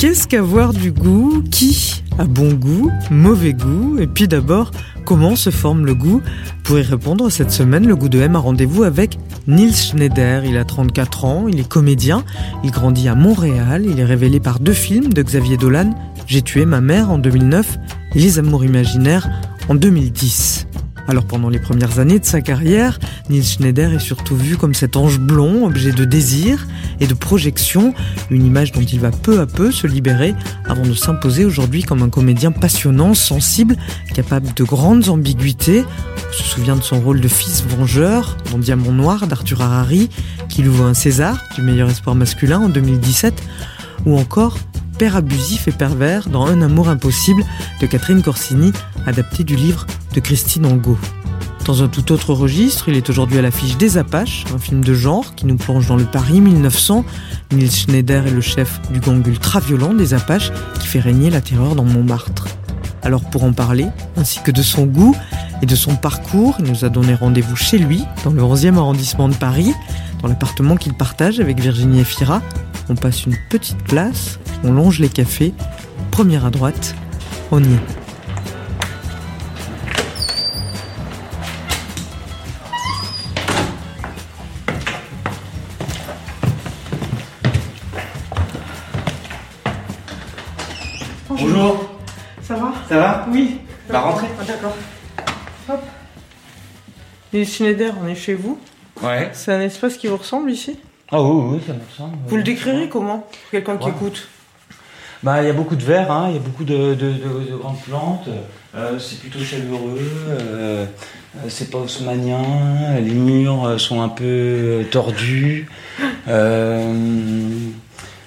Qu'est-ce qu'avoir du goût Qui a bon goût Mauvais goût Et puis d'abord, comment se forme le goût Pour y répondre, cette semaine, le goût de M a rendez-vous avec Nils Schneider. Il a 34 ans, il est comédien, il grandit à Montréal, il est révélé par deux films de Xavier Dolan, J'ai tué ma mère en 2009 et Les amours imaginaires en 2010. Alors pendant les premières années de sa carrière, Nils Schneider est surtout vu comme cet ange blond, objet de désir et de projection, une image dont il va peu à peu se libérer avant de s'imposer aujourd'hui comme un comédien passionnant, sensible, capable de grandes ambiguïtés. On se souvient de son rôle de fils vengeur dans Diamant Noir d'Arthur Harari, qui lui vaut un César du meilleur espoir masculin en 2017, ou encore père abusif et pervers dans Un amour impossible de Catherine Corsini, adapté du livre de Christine Angot. Dans un tout autre registre, il est aujourd'hui à l'affiche des Apaches, un film de genre qui nous plonge dans le Paris 1900. Nils Schneider est le chef du gang ultra-violent des Apaches qui fait régner la terreur dans Montmartre. Alors pour en parler, ainsi que de son goût et de son parcours, il nous a donné rendez-vous chez lui, dans le 11e arrondissement de Paris, dans l'appartement qu'il partage avec Virginie Efira. On passe une petite place, on longe les cafés, première à droite, on y est. Nils Schneider, on est chez vous. Ouais. C'est un espace qui vous ressemble ici? Ah oui, oui, ça me ressemble. Vous le décrirez comment? Quelqu'un qui Ouais. écoute Bah, il y a beaucoup de verre, hein, il y a beaucoup de, de- de- de grandes plantes. euh, c'est plutôt chaleureux, euh, euh, c'est pas haussmannien, les murs sont un peu tordus. euh,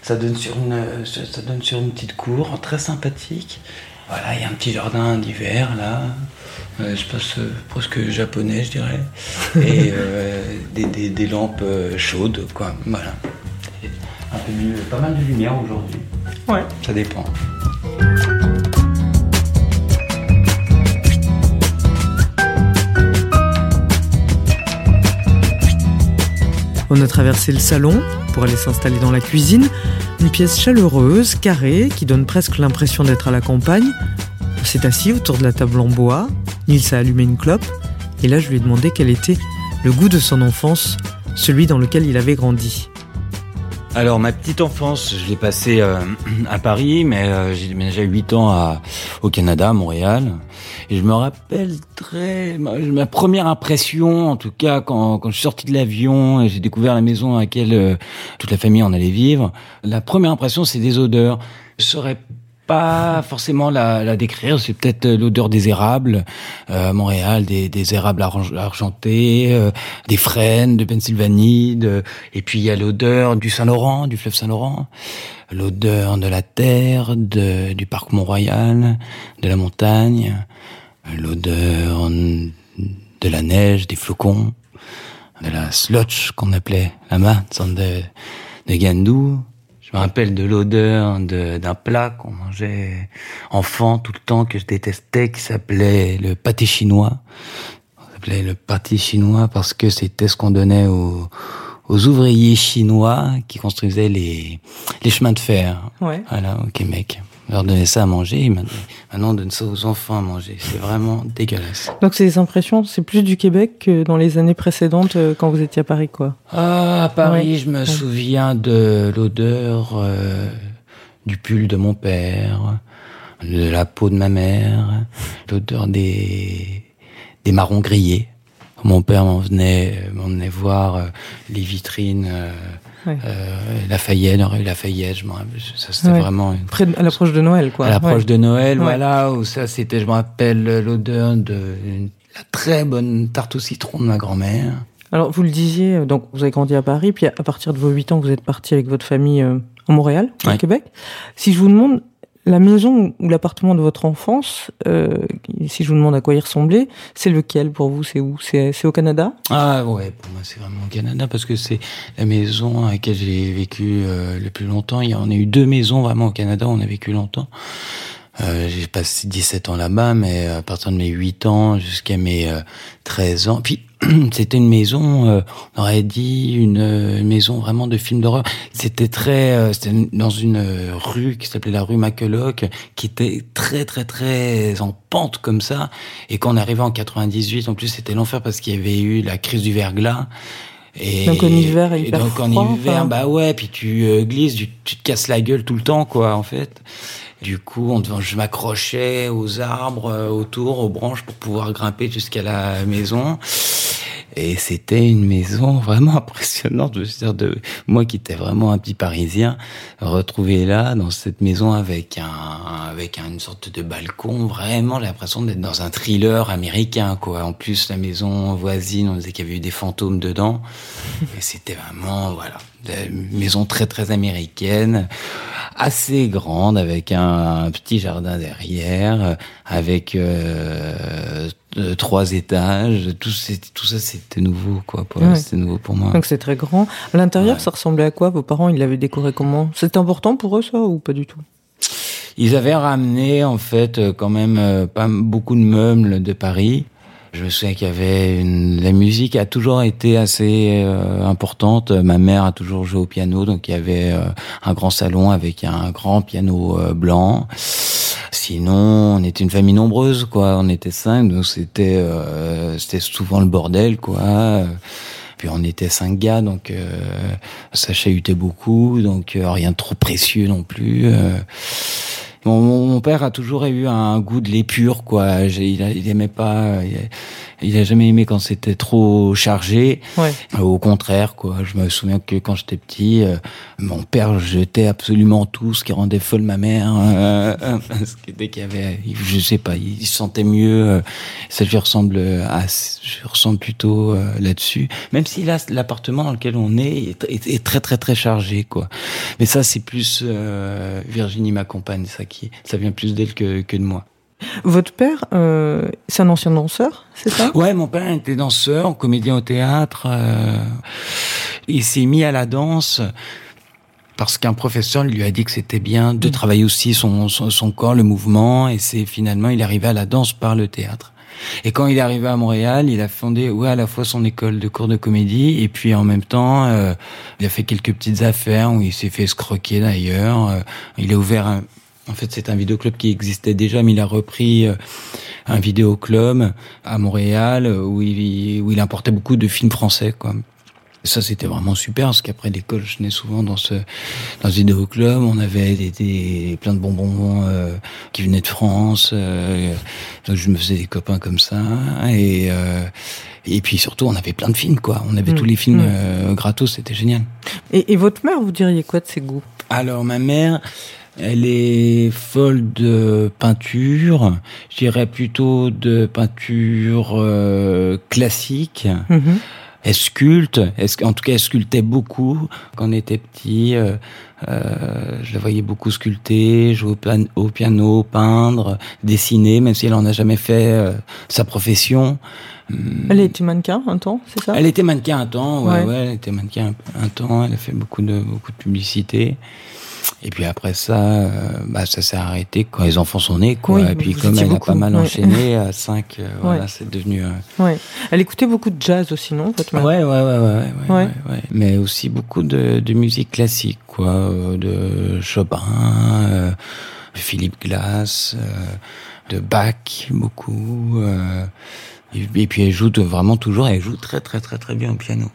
ça, donne sur une, ça ça donne sur une petite cour très sympathique. Voilà, il y a un petit jardin d'hiver là. Euh, je passe euh, presque japonais, je dirais. Et euh, des, des- des lampes euh, chaudes, quoi. Voilà. Un peu mieux, pas mal de lumière aujourd'hui. Ouais. Ça dépend. On a traversé le salon pour aller s'installer dans la cuisine. Une pièce chaleureuse, carrée, qui donne presque l'impression d'être à la campagne. On s'est assis autour de la table en bois. Nils a allumé une clope. Et là, je lui ai demandé quel était le goût de son enfance, celui dans lequel il avait grandi. Alors, ma petite enfance, je l'ai passée euh, à Paris, mais euh, j'ai déménagé à 8 ans à, au Canada, à Montréal. Et je me rappelle très... Ma, ma première impression, en tout cas, quand, quand je suis sorti de l'avion et j'ai découvert la maison à laquelle euh, toute la famille en allait vivre, la première impression, c'est des odeurs. Je saurais forcément la, la décrire, c'est peut-être l'odeur des érables euh, à Montréal, des, des érables argen- argentés, euh, des frênes de Pennsylvanie, de- et puis il y a l'odeur du Saint-Laurent, du fleuve Saint-Laurent, l'odeur de la terre, de, du parc Mont-Royal, de la montagne, l'odeur de la neige, des flocons, de la slotch qu'on appelait la main de, de Gandou. Je me rappelle de l'odeur de- d'un plat qu'on mangeait enfant tout le temps que je détestais qui s'appelait le pâté chinois. On s'appelait le pâté chinois parce que c'était ce qu'on donnait aux, aux ouvriers chinois qui construisaient les, les chemins de fer. Ouais. Voilà, au Québec. Leur donnait ça à manger, et maintenant on donne ça aux enfants à manger. C'est vraiment dégueulasse. Donc ces impressions, c'est plus du Québec que dans les années précédentes euh, quand vous étiez à Paris, quoi. Ah, à Paris, Ouais. je me Ouais. souviens de l'odeur euh, du pull de mon père, de la peau de ma mère, l'odeur des, des marrons grillés. Mon père m'en venait, m'en venait voir euh, les vitrines Ouais. euh, Lafayette, rue Lafayette. Je m'en rappelle, ça c'était vraiment une Près de- à l'approche de Noël, quoi. à l'approche Ouais. de Noël, Ouais. voilà, où ça c'était, je me rappelle l'odeur de une- la très bonne tarte au citron de ma grand-mère. Alors, vous le disiez, euh, donc vous avez grandi à Paris, puis à partir de vos 8 ans, vous êtes parti avec votre famille euh, à Montréal, au Ouais. Québec. Si je vous demande la maison ou l'appartement de votre enfance, euh, si je vous demande à quoi il ressemblait, c'est lequel pour vous? C'est où? C'est au Canada? Ah ouais, pour moi c'est vraiment au Canada parce que c'est la maison à laquelle j'ai vécu euh, le plus longtemps. Il y en a eu deux maisons vraiment au Canada on a vécu longtemps. Euh, j'ai passé 17 ans là-bas, mais à partir de mes 8 ans jusqu'à mes euh, 13 ans. Puis c'était une maison, euh, on aurait dit une, euh, maison vraiment de film d'horreur. C'était très, euh, c'était dans une euh, rue qui s'appelait la rue Maqueloc, qui était très très très en pente comme ça. Et quand on arrivait en 98, en plus c'était l'enfer parce qu'il y avait eu la crise du verglas. Et, Donc en hiver, hyper donc en hiver, enfin. bah ouais, puis tu euh, glisses, tu, tu te casses la gueule tout le temps, quoi, en fait. Du coup, on, je m'accrochais aux arbres euh, autour, aux branches pour pouvoir grimper jusqu'à la maison. Et c'était une maison vraiment impressionnante. Je veux dire, de moi qui étais vraiment un petit Parisien, retrouver là dans cette maison avec un avec une sorte de balcon, vraiment l'impression d'être dans un thriller américain quoi. En plus la maison voisine, on disait qu'il y avait eu des fantômes dedans. Et c'était vraiment voilà, une maison très très américaine, assez grande avec un, petit jardin derrière, avec euh, euh, trois étages. Tout, c'était- tout ça c'était nouveau quoi. Ouais. C'était nouveau pour moi. Donc c'est très grand. À l'intérieur, Ouais. ça ressemblait à quoi? Vos parents, ils l'avaient décoré comment? C'est important pour eux ça ou pas du tout? Ils avaient ramené en fait euh, quand même euh, pas beaucoup de meubles de Paris. Je me souviens qu'il y avait une... la musique a toujours été assez euh, importante. Ma mère a toujours joué au piano, donc il y avait un grand salon avec un grand piano blanc. Sinon, on était une famille nombreuse, quoi. On était cinq, donc c'était euh, c'était souvent le bordel, quoi. Puis on était cinq gars, donc euh, ça chahutait beaucoup, donc euh, rien de trop précieux non plus. euh. Mon, père a toujours eu un goût de l'épure, quoi. Il, il aimait pas, il a jamais aimé quand c'était trop chargé. Ouais. Euh, Au contraire, quoi. Je me souviens que quand j'étais petit, euh, mon père jetait absolument tout, ce qui rendait folle ma mère. euh, euh, parce que dès qu'il y avait, je sais pas, il se sentait mieux. euh, ça lui ressemble à, je ressemble plutôt euh, là-dessus. Même si là, l'appartement dans lequel on est est, est- est très très très chargé, quoi. Mais ça, c'est plus euh, Virginie, ma compagne, ça qui, ça vient plus d'elle que, que de moi. Votre père, euh, c'est un ancien danseur, c'est ça? Ouais, mon père était danseur, comédien au théâtre. euh, il s'est mis à la danse parce qu'un professeur lui a dit que c'était bien de travailler aussi son, son, son corps, le mouvement, et c'est finalement il est arrivé à la danse par le théâtre. Et quand il est arrivé à Montréal, il a fondé ouais à la fois son école de cours de comédie et puis en même temps euh, il a fait quelques petites affaires où il s'est fait escroquer d'ailleurs. Euh, il a ouvert un, en fait c'est un vidéoclub qui existait déjà mais il a repris euh, un vidéoclub à Montréal euh, où il où il importait beaucoup de films français quoi. Ça c'était vraiment super parce qu'après l'école je venais souvent dans ce dans ce vidéoclub on avait des, des plein de bonbons euh, qui venaient de France euh, donc je me faisais des copains comme ça et euh, et puis surtout on avait plein de films quoi on avait Mm. tous les films Mm. euh, gratos c'était génial et, et votre mère, vous diriez quoi de ses goûts? Alors ma mère, elle est folle de peinture. Je dirais plutôt de peinture euh, classique. Mhm. Elle sculpte. Elle en tout cas, elle sculptait beaucoup quand on était petit. euh, euh, je la voyais beaucoup sculpter, jouer au, pian- au piano, peindre, dessiner, même si elle en a jamais fait euh, sa profession. Hum, Elle été mannequin un temps, c'est ça? Elle était mannequin un temps, ouais, Ouais. ouais, elle était mannequin un, un temps, elle a fait beaucoup de beaucoup de publicité. Et puis après ça, euh, bah ça s'est arrêté quand les enfants sont nés, quoi. Oui, et puis comme elle a beaucoup, pas mal enchaîné à 5 voilà, Ouais. c'est devenu. euh, Ouais. Elle écoutait beaucoup de jazz aussi, non, votre mère? Ouais, ouais, ouais, ouais, ouais. Mais aussi beaucoup de, de musique classique, quoi, euh, de Chopin, euh, de Philippe Glass, euh, de Bach, beaucoup. euh, et, et puis elle joue de- vraiment toujours, elle joue très, très, très, très bien au piano.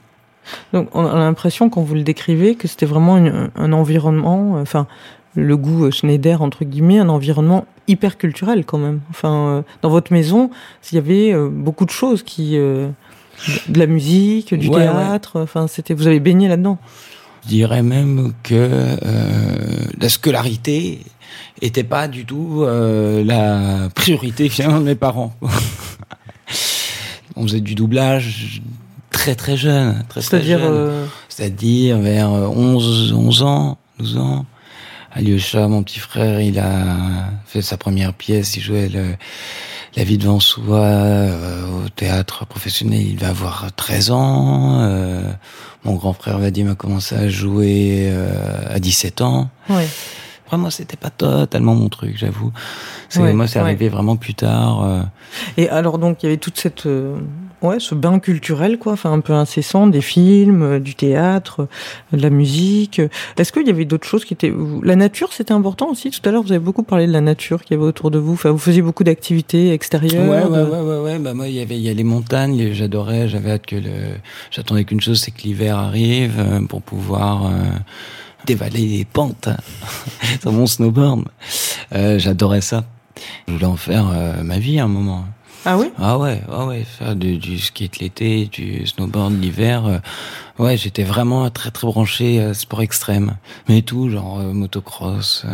Donc on a l'impression, quand vous le décrivez, que c'était vraiment une- un environnement, enfin, le goût euh, Schneider, entre guillemets, un environnement hyper culturel quand même. Enfin, euh, dans votre maison, il y avait euh, beaucoup de choses qui... de la musique, du Ouais, théâtre, enfin, c'était, vous avez baigné là-dedans. Je dirais même que euh, la scolarité était pas du tout euh, la priorité finalement de mes parents. On faisait du doublage très très jeune, très très C'est-à-dire, euh, C'est-à-dire vers 11, 11 ans, 12 ans. Alyosha, mon petit frère, il a fait sa première pièce, il jouait le, La vie devant soi euh, au théâtre professionnel, il va avoir 13 ans. Euh, mon grand frère Vadim a commencé à jouer euh, à 17 ans. Ouais. Après, moi, c'était pas totalement mon truc, j'avoue. C'est- Ouais, moi, c'est ouais. arrivé vraiment plus tard. euh, Et alors donc il y avait toute cette euh, ouais ce bain culturel quoi, enfin un peu incessant, des films, euh, du théâtre, euh, de la musique. Est-ce qu'il y avait d'autres choses qui étaient la nature c'était important aussi? Tout à l'heure vous avez beaucoup parlé de la nature qu'il y avait autour de vous. Enfin vous faisiez beaucoup d'activités extérieures. Ouais, ouais, de- ouais, ouais, ouais. Bah, moi, il y avait, il y a les montagnes, j'adorais, j'avais hâte que le, j'attendais qu'une chose, c'est que l'hiver arrive euh, pour pouvoir dévaler les pentes sur mon snowboard. J'adorais ça. Je voulais en faire ma vie à un moment. Ah oui? Ah ouais, ah ouais, faire du, du skate l'été, du snowboard l'hiver. euh, ouais, j'étais vraiment très très branché euh, sport extrême. Mais tout, genre euh, motocross, euh,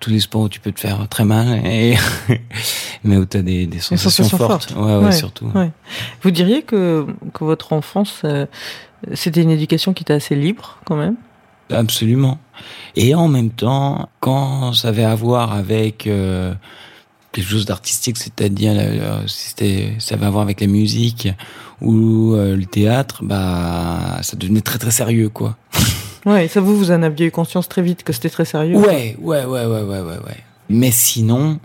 tous les sports où tu peux te faire très mal, et mais où t'as des, des sensations, sensations fortes. fortes. Ouais, ouais, Ouais, surtout. ouais. Vous diriez que que votre enfance c'était une éducation qui était assez libre quand même? Absolument. Et en même temps, quand ça avait à voir avec quelque chose d'artistique, c'est-à-dire euh, si c'était, ça avait à voir avec la musique ou euh, le théâtre, bah ça devenait très très sérieux, quoi. Ouais. Et ça vous vous en aviez eu conscience très vite que c'était très sérieux. Ouais, ouais, ouais, ouais, ouais, ouais, ouais. Mais sinon,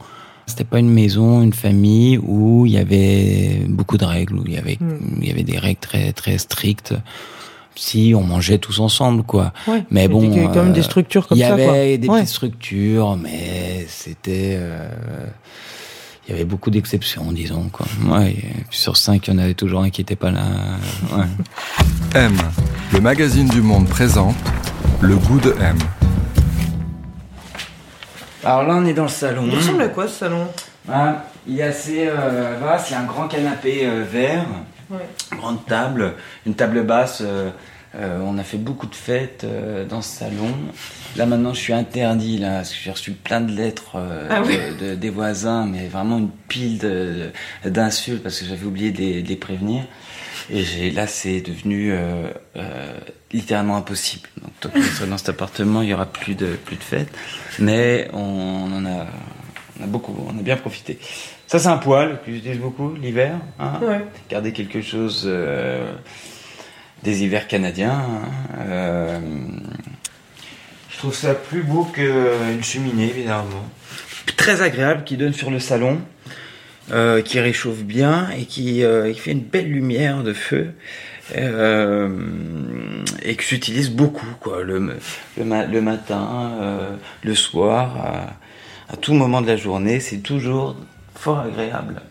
c'était pas une maison, une famille où il y avait beaucoup de règles, où il y avait, Mm. il y avait des règles très très strictes. Si on mangeait tous ensemble, quoi. Ouais. Mais bon, Il y avait quand même euh, des structures comme il y ça avait quoi. des Ouais. petites structures, mais c'était. euh, il y avait beaucoup d'exceptions, disons. Quoi. Ouais, sur cinq, il y en avait toujours un qui n'était pas là. Ouais. M, le magazine du monde présente le goût de M. Alors là, on est dans le salon. Il ressemble à quoi ce salon? Ah, il est assez euh, vaste, il y a un grand canapé euh, vert, Ouais. grande table, une table basse. euh, euh, on a fait beaucoup de fêtes euh, dans ce salon. Là maintenant, je suis interdit là, parce que j'ai reçu plein de lettres euh, Ah oui. de- de- des voisins, mais vraiment une pile d'insultes parce que j'avais oublié de les, de les prévenir. Et là, c'est devenu littéralement impossible. Donc, tant que je serai dans cet appartement, il y aura plus de plus de fêtes. Mais on, en a, on a beaucoup, on a bien profité. Ça, c'est un poêle que j'utilise beaucoup l'hiver. Hein Ouais. Garder quelque chose euh, des hivers canadiens. hein. Euh, je trouve ça plus beau qu'une cheminée, évidemment. Très agréable, qui donne sur le salon, euh, qui réchauffe bien et qui, qui fait une belle lumière de feu. et que j'utilise beaucoup, quoi, le, le, ma- le matin, le soir, à, à tout moment de la journée, c'est toujours fort agréable.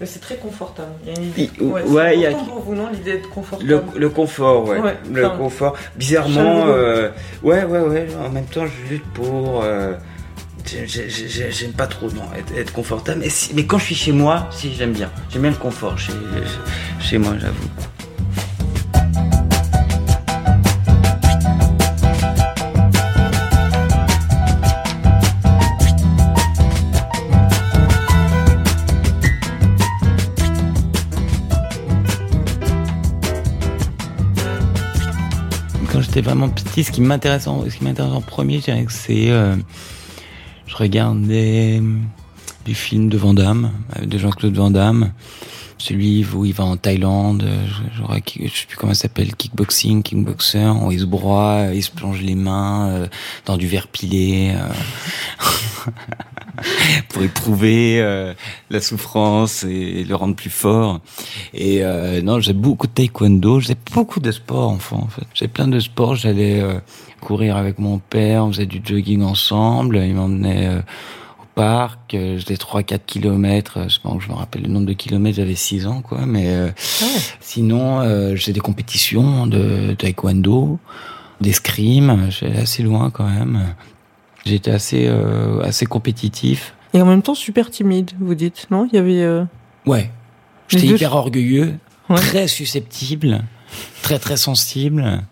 Mais c'est très confortable. Il y a une idée- ouais, Ouais, il y a- pour vous, non, l'idée d'être confortable? Le, le confort, ouais. Ouais, le enfin, confort. Bizarrement, euh, ouais, ouais, ouais. En même temps, je lutte pour. euh, j'ai- j'ai- j'ai- J'aime pas trop, non, être, être confortable. Mais, si- mais quand je suis chez moi, si, j'aime bien. J'aime bien le confort chez, chez moi, j'avoue. J'étais vraiment petit, ce qui m'intéresse en, ce qui m'intéresse en premier, je que c'est, euh, je regardais euh, des films de Van Damme, euh, de Jean-Claude Van Damme, celui où il va en Thaïlande, euh, je, je, sais plus comment ça s'appelle, kickboxing, kickboxer, où il se broie, il se plonge les mains dans du verre pilé. euh, pour éprouver euh, la souffrance et le rendre plus fort. Et euh, non, j'ai beaucoup de taekwondo, j'ai beaucoup de sports enfant en fait. J'ai plein de sports, j'allais euh, courir avec mon père, on faisait du jogging ensemble, il m'emmenait euh, au parc, euh, je faisais 3-4 kilomètres, euh, je que je me rappelle le nombre de kilomètres, j'avais 6 ans quoi, mais euh, Ah sinon euh, j'ai des compétitions de taekwondo, d'escrime, j'allais assez loin quand même. J'étais assez euh, assez compétitif. Et en même temps super timide, vous dites, non? Il y avait. euh, Ouais. J'étais deux hyper orgueilleux, Ouais. très susceptible, très très sensible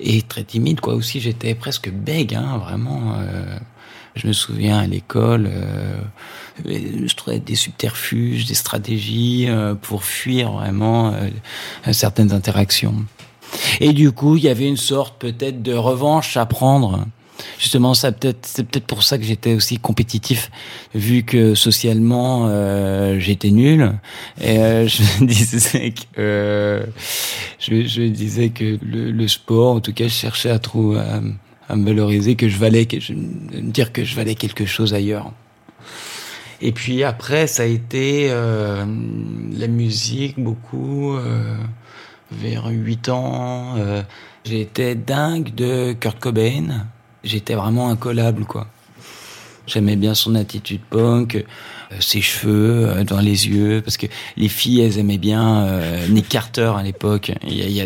et très timide quoi aussi. J'étais presque bègue, hein, vraiment. euh, je me souviens à l'école, euh, je trouvais des subterfuges, des stratégies euh, pour fuir vraiment euh, certaines interactions. Et du coup, il y avait une sorte peut-être de revanche à prendre. Justement, ça peut-être c'est peut-être pour ça que j'étais aussi compétitif, vu que socialement euh, j'étais nul. Et euh, je me disais que euh, je, je disais que le, sport, en tout cas, je cherchais à me valoriser, que je valais, que je, me dire que je valais quelque chose ailleurs. Et puis après, ça a été euh, la musique beaucoup. Euh, vers 8 ans, euh, j'étais dingue de Kurt Cobain. J'étais vraiment incollable, quoi. J'aimais bien son attitude punk, euh, ses cheveux euh, dans les yeux, parce que les filles, elles aimaient bien euh, Nick Carter à l'époque.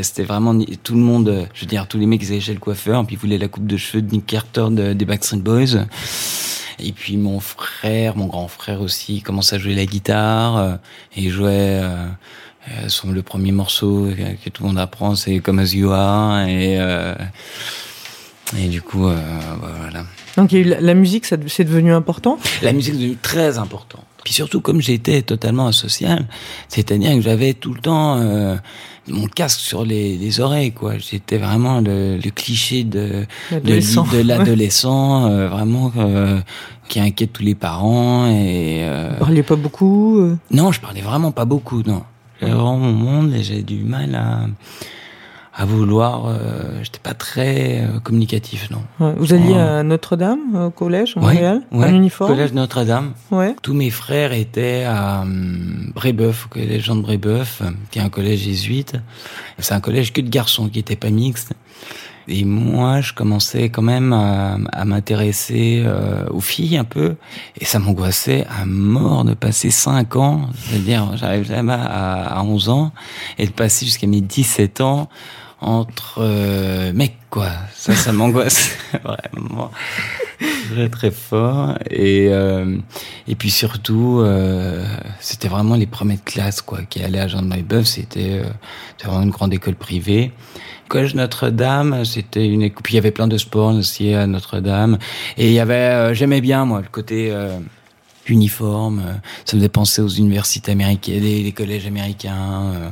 C'était vraiment tout le monde, je veux dire, tous les mecs, ils allaient chez le coiffeur, puis ils voulaient la coupe de cheveux de Nick Carter de, des Backstreet Boys. Et puis mon frère, mon grand frère aussi, commençait à jouer la guitare, et il jouait... Son, le premier morceau que, tout le monde apprend, c'est Comme As You Are. Et, et du coup, euh, voilà. Donc la, la musique, c'est devenu important? La musique est devenue très importante. Puis surtout, comme j'étais totalement asocial, c'est-à-dire que j'avais tout le temps euh, mon casque sur les, les oreilles, quoi. J'étais vraiment le, le, cliché de de l'adolescent, euh, vraiment euh, qui inquiète tous les parents. Et euh... Vous parliez pas beaucoup euh? Non, je parlais vraiment pas beaucoup, non. J'avais vraiment mon monde et j'ai du mal à à vouloir. Euh, J'étais pas très euh, communicatif, non. Ouais. Vous alliez à Notre-Dame, au collège, en ouais, Montréal, ouais. en uniforme Collège Notre-Dame. Ouais. Tous mes frères étaient à um, Brébeuf, au collège Jean de Brébeuf, qui est un collège jésuite. C'est un collège que de garçons, qui était pas mixte. Et moi, je commençais quand même à, à m'intéresser euh, aux filles un peu, et ça m'angoissait à mort de passer 5 ans, c'est-à-dire j'arrive jamais à, à 11 ans, et de passer jusqu'à mes 17 ans entre euh, mecs, quoi. Ça, ça m'angoisse vraiment très très fort. Et euh, et puis surtout, euh, c'était vraiment les premiers de classe, quoi, qui allaient à Jean de Maillebeuf. C'était euh, vraiment une grande école privée. Collège Notre-Dame, c'était une école. Puis il y avait plein de sports aussi à Notre-Dame. Et il y avait, euh, j'aimais bien moi le côté euh, uniforme. Ça me faisait penser aux universités américaines, les, les collèges américains euh,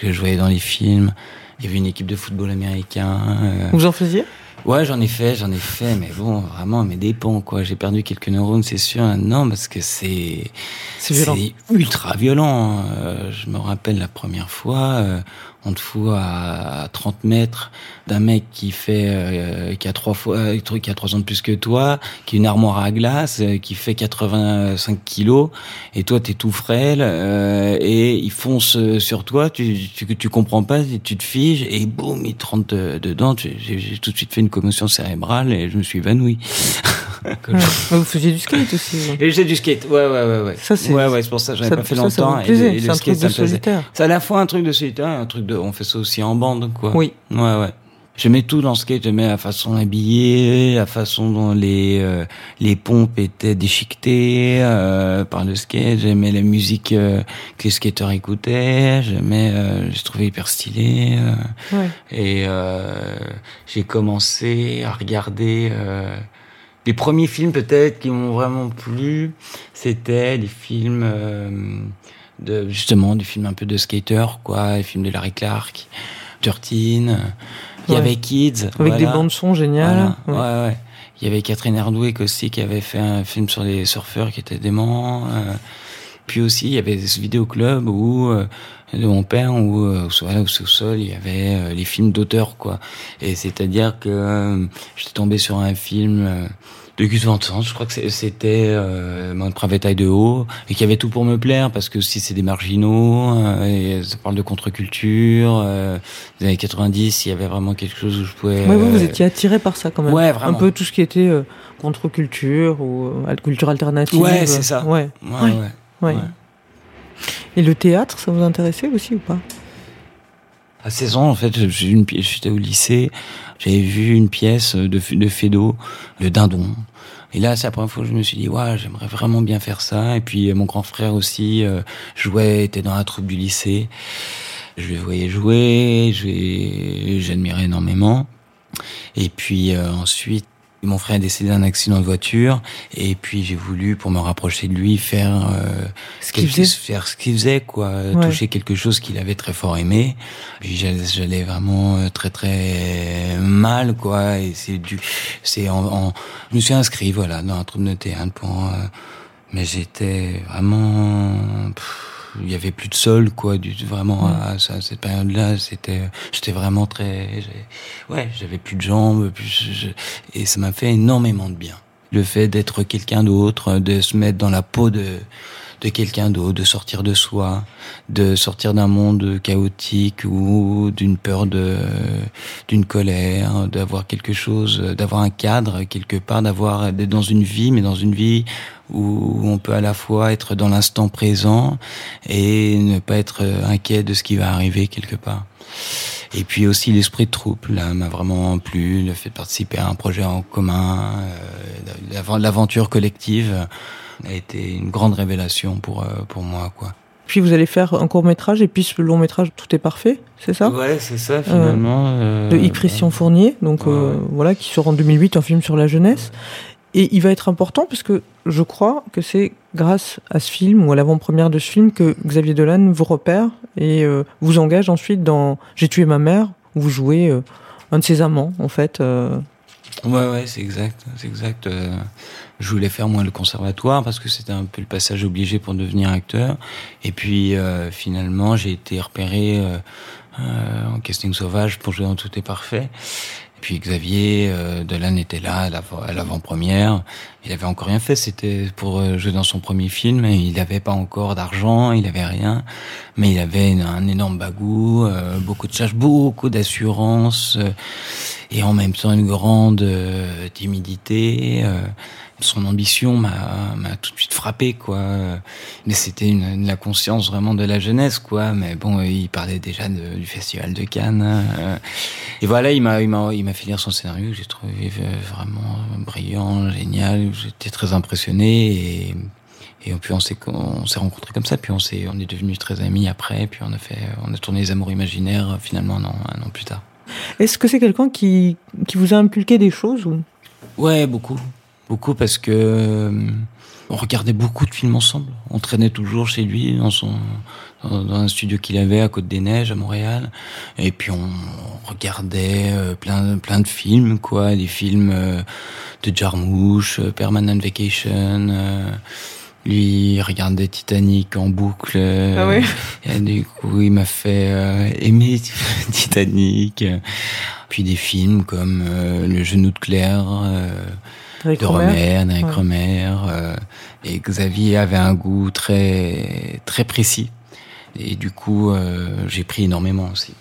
que je voyais dans les films. Il y avait une équipe de football américain. Euh... Vous en faisiez? Ouais, j'en ai fait, j'en ai fait, mais bon, vraiment, mes dépens, quoi. J'ai perdu quelques neurones, c'est sûr. Non, parce que c'est c'est violent, ultra violent. Euh, je me rappelle la première fois, euh, on te fout à 30 mètres d'un mec qui fait, euh, qui a trois fois, euh, qui a trois ans de plus que toi, qui a une armoire à glace, euh, qui fait 85 kilos, et toi t'es tout frêle, euh, et il fonce sur toi, tu, tu, tu comprends pas, tu te figes, et boum, il te rentre dedans. J'ai tout de suite fait une commotion cérébrale et je me suis évanoui. ouais. Vous faisiez du skate aussi. Ouais. Et j'ai du skate, ouais, ouais, ouais, ouais. Ça, c'est, ouais, ouais, c'est pour ça que j'en ai pas fait ça, longtemps. Ça et, le, et le skate, ça me plaisait. C'est à la fois un truc de solitaire et un truc de, on fait ça aussi en bande, quoi. Oui. Ouais, ouais. J'aimais tout dans le skate, j'aimais la façon habillée, la façon dont les euh, les pompes étaient déchiquetées euh, par le skate, j'aimais la musique euh, que les skateurs écoutaient, j'aimais, euh, je trouvais hyper stylé. ouais. Et euh, j'ai commencé à regarder les premiers films peut-être qui m'ont vraiment plu, c'était les films de justement des films un peu de skater, quoi, les films de Larry Clark, 13. Il y avait Kids. Avec voilà. des bandes son géniales. Voilà. Ouais, ouais. Il y avait Catherine Hardwick aussi qui avait fait un film sur les surfeurs qui était dément. Euh, puis aussi, il y avait ce vidéoclub où, euh, de mon père, où, euh, au sous-sol, il y avait euh, les films d'auteur, quoi. Et c'est-à-dire que euh, j'étais tombé sur un film de Gus Van Sant, je crois que c'était euh, Private Eye de haut, et qui avait tout pour me plaire, parce que aussi c'est des marginaux, euh, et ça parle de contre-culture, euh, des années 90, il y avait vraiment quelque chose où je pouvais... Ouais, vous, vous étiez attiré par ça quand même. Ouais, vraiment. Un peu tout ce qui était contre-culture ou culture alternative. Ouais, c'est ça. Ouais. Ouais, ouais. ouais. Ouais. Et le théâtre, ça vous intéressait aussi ou pas? À 16 ans, en fait, j'étais au lycée, j'avais vu une pièce de, de Fédo, Le Dindon. Et là, c'est la première fois que je me suis dit, ouais, j'aimerais vraiment bien faire ça. Et puis, mon grand frère aussi euh, jouait, était dans la troupe du lycée. Je le voyais jouer, j'admirais énormément. Et puis, euh, ensuite, Mon frère est décédé d'un accident de voiture et puis j'ai voulu, pour me rapprocher de lui, faire euh, ce qu'il faisait, faire ce qu'il faisait, quoi, Ouais. toucher quelque chose qu'il avait très fort aimé. Puis j'allais, j'allais vraiment euh, très très mal, quoi. Et c'est du, c'est en, en- je me suis inscrit, voilà, dans un troupe de théâtre pour, euh, mais j'étais vraiment, pff, il y avait plus de sol, quoi, du, vraiment à, ça- à cette période-là, c'était, j'étais vraiment très, ouais, j'avais plus de jambes, plus, je- et ça m'a fait énormément de bien. Le fait d'être quelqu'un d'autre, de se mettre dans la peau de, de quelqu'un d'autre, de sortir de soi, de sortir d'un monde chaotique ou d'une peur de, d'une colère, d'avoir quelque chose, d'avoir un cadre quelque part, d'avoir, d'être dans une vie, mais dans une vie où on peut à la fois être dans l'instant présent et ne pas être inquiet de ce qui va arriver quelque part. Et puis aussi l'esprit de troupe, là, m'a vraiment plu, le fait de participer à un projet en commun, euh, l'avent- l'aventure collective a été une grande révélation pour, euh, pour moi, quoi. Puis vous allez faire un court métrage et puis ce long métrage, tout est parfait, c'est ça? Ouais, c'est ça, finalement. euh, De Yves Christian Fournier, donc ouais, euh, voilà, qui sort en 2008, un film sur la jeunesse. Et il va être important parce que je crois que c'est grâce à ce film ou à l'avant-première de ce film que Xavier Dolan vous repère et euh, vous engage ensuite dans J'ai tué ma mère, où vous jouez euh, un de ses amants, en fait. Ouais, ouais, c'est exact, c'est exact. Euh, je voulais faire moi le conservatoire parce que c'était un peu le passage obligé pour devenir acteur. Et puis euh, finalement, j'ai été repéré euh, euh, en casting sauvage pour jouer dans Tout est parfait. Et puis Xavier euh, Dolan était là à l'avant- à l'avant-première. Il avait encore rien fait, c'était pour euh, jouer dans son premier film. Il n'avait pas encore d'argent, il avait rien, mais il avait un énorme bagou, beaucoup de charges, beaucoup d'assurance. Et en même temps une grande euh, timidité. euh, son ambition m'a tout de suite frappé quoi. Mais c'était la conscience vraiment de la jeunesse quoi. Mais bon, euh, il parlait déjà de- du festival de Cannes. euh, et voilà, il m'a il m'a il fait lire son scénario. J'ai trouvé euh, vraiment brillant, génial. J'étais très impressionné et et puis on s'est on s'est rencontrés comme ça. Puis on s'est on est devenus très amis après. Puis on a fait on a tourné les Amours imaginaires finalement un an un an plus tard. Est-ce que c'est quelqu'un qui, vous a inculqué des choses ou... Ouais, beaucoup. Beaucoup parce que euh, on regardait beaucoup de films ensemble. On traînait toujours chez lui dans son un studio qu'il avait à Côte des Neiges à Montréal et puis on regardait euh, plein de films quoi, des films euh, de Jarmouche, Permanent Vacation lui il regardait Titanic en boucle. Ah ouais et du coup, il m'a fait euh, aimer Titanic. Puis des films comme euh, Le genou de Claire, euh, de Romer d'Eric Ouais. Romer. et Xavier avait un goût très très précis. Et du coup, j'ai pris énormément aussi.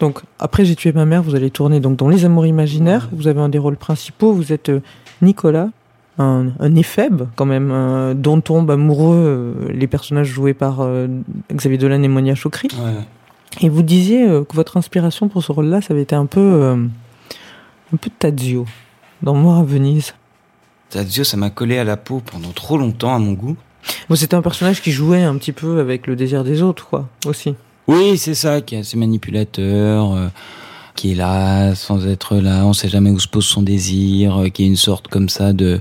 Donc, après J'ai tué ma mère, vous allez tourner donc dans Les Amours imaginaires. Vous avez un des rôles principaux. Vous êtes Nicolas, un, un éphèbe quand même, euh, dont tombent amoureux euh, les personnages joués par euh, Xavier Dolan et Monia Chokri. Ouais. Et vous disiez euh, que votre inspiration pour ce rôle-là, ça avait été un peu, un peu Tadzio dans Mort à Venise. Tadzio, ça m'a collé à la peau pendant trop longtemps à mon goût. Bon, c'était un personnage qui jouait un petit peu avec le désir des autres, quoi, aussi. Oui, c'est ça, qui est assez manipulateur, qui est là sans être là, on sait jamais où se pose son désir, euh, qui est une sorte comme ça de,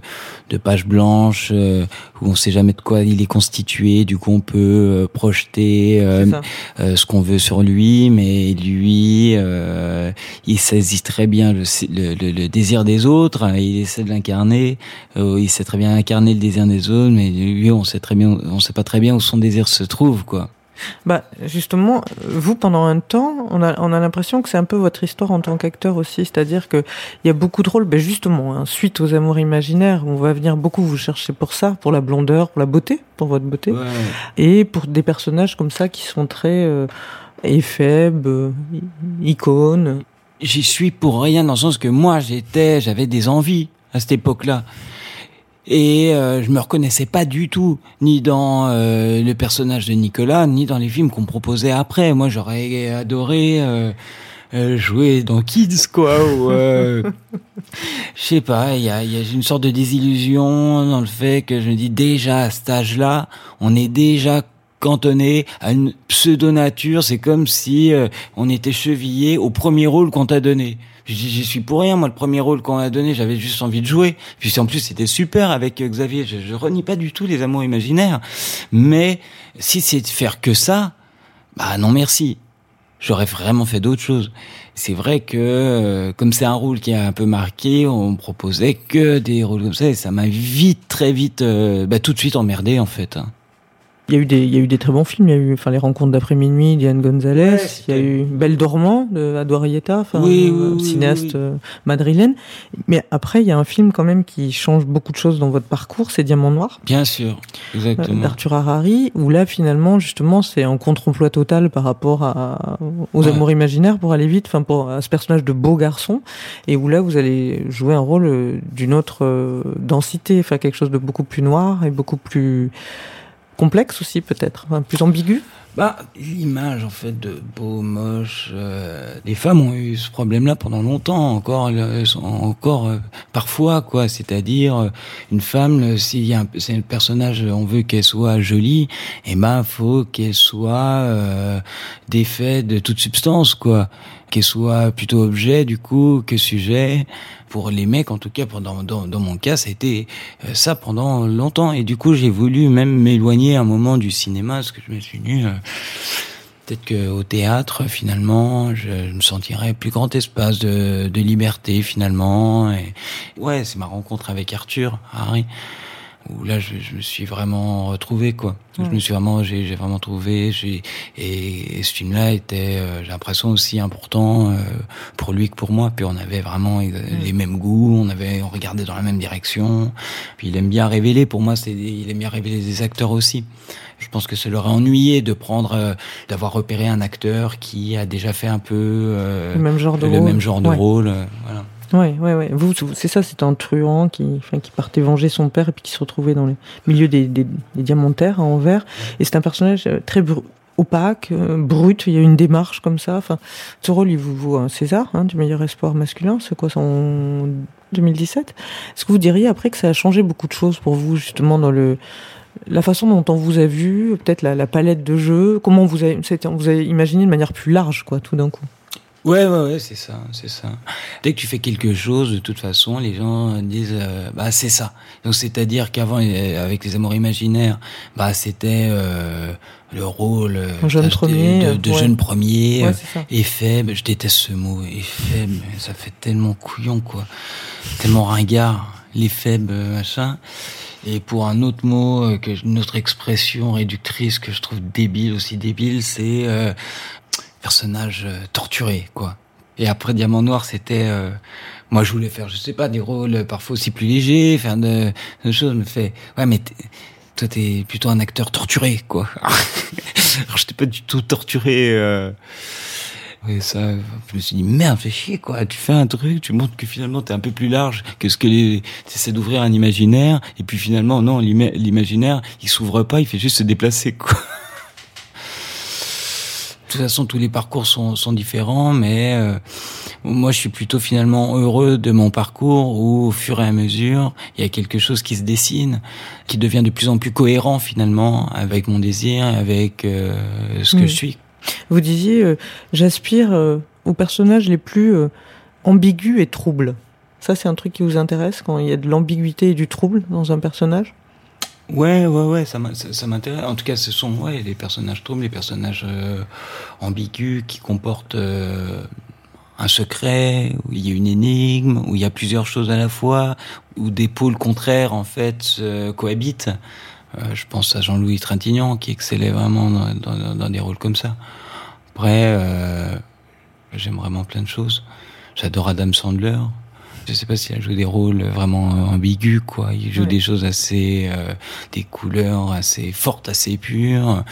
de page blanche euh, où on sait jamais de quoi il est constitué, du coup on peut euh, projeter euh, ce qu'on veut sur lui, mais lui, euh, il saisit très bien le, le, le- le désir des autres, hein, il essaie de l'incarner, il sait très bien incarner le désir des autres, mais lui, on sait très bien, on sait pas très bien où son désir se trouve, quoi. Bah, justement, vous, pendant un temps, on a, on a l'impression que c'est un peu votre histoire en tant qu'acteur aussi. C'est-à-dire que il y a beaucoup de rôles, ben justement, hein, suite aux amours imaginaires, on va venir beaucoup vous chercher pour ça, pour la blondeur, pour la beauté, pour votre beauté. Ouais. Et pour des personnages comme ça qui sont très euh, éphèbes, euh, icônes. J'y suis pour rien dans le sens que moi j'étais, j'avais des envies à cette époque-là. Et euh, je me reconnaissais pas du tout, ni dans euh, le personnage de Nicolas, ni dans les films qu'on proposait après. Moi, j'aurais adoré euh, euh, jouer dans Kids, quoi. Ou, euh, je sais pas, il y a, y a une sorte de désillusion dans le fait que je me dis déjà à cet âge-là, on est déjà cantonné à une pseudo-nature. C'est comme si euh, on était chevillé au premier rôle qu'on t'a donné. J'y suis pour rien, moi, le premier rôle qu'on m'a donné, j'avais juste envie de jouer. Puis en plus, c'était super avec euh, Xavier. Je, je renie pas du tout les amours imaginaires. Mais si c'est de faire que ça, bah non merci. J'aurais vraiment fait d'autres choses. C'est vrai que euh, comme c'est un rôle qui est un peu marqué, on proposait que des rôles comme ça et ça m'a vite, très vite, euh, bah, tout de suite emmerdé en fait. hein. Il y a eu des, il y a eu des très bons films. Il y a eu, enfin, les rencontres d'après minuit d'Ian Gonzalez. Ouais, il y a eu Belle dormant de Ado Arrieta, enfin, Oui, oui, euh, oui, cinéaste euh, madrilène. Mais après, il y a un film quand même qui change beaucoup de choses dans votre parcours. C'est Diamant Noir. Bien sûr, euh, exactement. d'Arthur Harari, où là finalement justement c'est en contre-emploi total par rapport à, aux Ouais. amours imaginaires pour aller vite, enfin pour à ce personnage de beau garçon, et où là vous allez jouer un rôle euh, d'une autre euh, densité, enfin quelque chose de beaucoup plus noir et beaucoup plus complexe aussi peut-être, enfin, plus ambigu. Bah, l'image en fait de beau, moche. euh, les femmes ont eu ce problème-là pendant longtemps, encore, encore euh, parfois quoi. C'est-à-dire euh, une femme, le- s'il y a un, c'est un personnage, on veut qu'elle soit jolie, et ben faut qu'elle soit euh, défaite de toute substance quoi, qu'elle soit plutôt objet du coup que sujet. Pour les mecs, en tout cas, pendant dans, dans mon cas, ça a été euh, ça pendant longtemps. Et du coup, j'ai voulu même m'éloigner un moment du cinéma, parce que je me suis dit, euh, peut-être que au théâtre, finalement, je, je me sentirais plus grand espace de, de liberté, finalement. Ouais, c'est ma rencontre avec Arthur, Harry, où là, je, je me suis vraiment retrouvé, quoi. Je me suis vraiment, j'ai vraiment trouvé, j'ai et, et ce film-là était, euh, j'ai l'impression aussi important euh, pour lui que pour moi. Puis on avait vraiment les mêmes goûts, on avait, on regardait dans la même direction. Puis il aime bien révéler. Pour moi, c'est, il aime bien révéler des acteurs aussi. Je pense que ça leur a ennuyé de prendre, euh, d'avoir repéré un acteur qui a déjà fait un peu euh, le même genre de le rôle. même genre de Ouais. rôle. euh, voilà. Ouais, ouais, ouais. Vous, c'est ça, c'est un truand qui, enfin, qui partait venger son père et puis qui se retrouvait dans les milieux des, des, diamantaires à Anvers. Et c'est un personnage euh, très opaque, euh, brut. Il y a une démarche comme ça. Enfin, ce rôle, il vous vaut un César hein, du meilleur espoir masculin. C'est quoi, en 2017 Est-ce que vous diriez après que ça a changé beaucoup de choses pour vous justement dans le la façon dont on vous a vu, peut-être la, la palette de jeux, comment vous avez, vous avez imaginé de manière plus large, quoi, tout d'un coup? Ouais, ouais, ouais, c'est ça, c'est ça. Dès que tu fais quelque chose, de toute façon, les gens disent, euh, bah c'est ça. Donc c'est-à-dire qu'avant, euh, avec les amours imaginaires, bah c'était euh, le rôle euh, jeune de- premier, de, de ouais. jeune premier, Ouais, euh, et faible. Je déteste ce mot, et faible. Ça fait tellement couillon, quoi, tellement ringard, les faibles, euh, machin. Et pour un autre mot, euh, que une autre expression réductrice que je trouve débile, aussi débile, c'est euh, personnage euh, torturé, quoi. Et après Diamant Noir, c'était, euh, moi je voulais faire, je sais pas, des rôles parfois aussi plus légers, faire de, de choses. Me fais, ouais, mais toi t'es plutôt un acteur torturé, quoi. Alors j'étais pas du tout torturé. Euh... Et ça, je me suis dit merde, fais chier quoi. Tu fais un truc, tu montres que finalement t'es un peu plus large que ce que les. T'essaies d'ouvrir un imaginaire, et puis finalement non, l'ima- l'imaginaire, il s'ouvre pas, il fait juste se déplacer quoi. De toute façon, tous les parcours sont, sont différents, mais euh, moi, je suis plutôt finalement heureux de mon parcours où, au fur et à mesure, il y a quelque chose qui se dessine, qui devient de plus en plus cohérent finalement avec mon désir, avec euh, ce que je suis. Vous disiez, euh, j'aspire euh, aux personnages les plus euh, ambigus et troubles. Ça, c'est un truc qui vous intéresse quand il y a de l'ambiguïté et du trouble dans un personnage? Ouais, ouais, ouais, ça m'intéresse. En tout cas, ce sont ouais les personnages troubles, les personnages euh, ambigus qui comportent euh, un secret, où il y a une énigme, où il y a plusieurs choses à la fois, où des pôles contraires en fait euh, cohabitent. Je pense à Jean-Louis Trintignant qui excellait vraiment dans, dans- dans des rôles comme ça. Après, euh, j'aime vraiment plein de choses. J'adore Adam Sandler. Je sais pas s'il a joué des rôles vraiment euh, ambigus, quoi. Il joue Ouais. des choses assez, euh, des couleurs assez fortes, assez pures,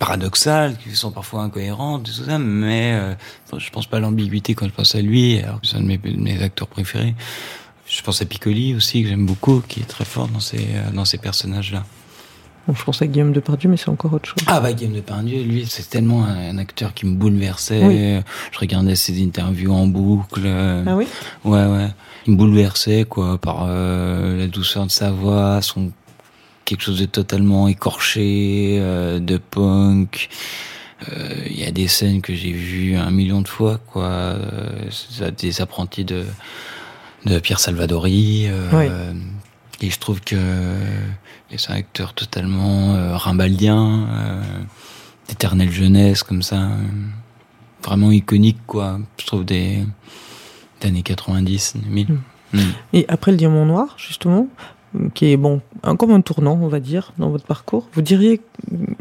paradoxales, qui sont parfois incohérentes, tout ça. Mais euh, je pense pas à l'ambiguïté quand je pense à lui, alors que c'est un de mes, de mes acteurs préférés. Je pense à Piccoli aussi, que j'aime beaucoup, qui est très fort dans ces, euh, dans ces personnages-là. Bon, Je pense à Guillaume Depardieu, mais c'est encore autre chose. Ah bah Guillaume Depardieu, lui, c'est tellement un, un acteur qui me bouleversait. Oui. Je regardais ses interviews en boucle. Ah oui? Ouais, ouais. Il me bouleversait, quoi, par euh, la douceur de sa voix, son quelque chose de totalement écorché, euh, de punk. Euh, Il y a des scènes que j'ai vues un million de fois, quoi. Euh, des apprentis de de Pierre Salvadori. euh, Oui. Et je trouve que c'est un acteur totalement euh, rimbaldien, euh, d'éternelle jeunesse comme ça, vraiment iconique, quoi. Je trouve des années 90, 2000. Mm. Mm. Et après le Diamant Noir, justement, qui est bon, un, comme un tournant, on va dire, dans votre parcours, vous diriez,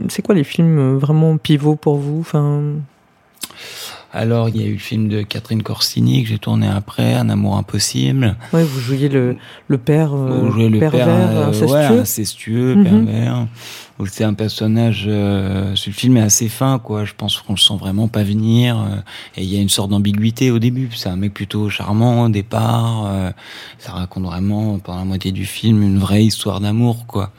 c'est quoi les films vraiment pivots pour vous? Enfin, Alors, il y a eu le film de Catherine Corsini que j'ai tourné après, Un amour impossible. ouais, Vous jouiez le, le père, euh, le pervers, père euh, incestueux. ouais, incestueux, Mhm. pervers. C'est un personnage. Euh, ce film est assez fin, quoi. Je pense qu'on le sent vraiment pas venir. euh, et il y a une sorte d'ambiguïté au début. C'est un mec plutôt charmant au départ. euh, ça raconte vraiment pendant la moitié du film une vraie histoire d'amour, quoi.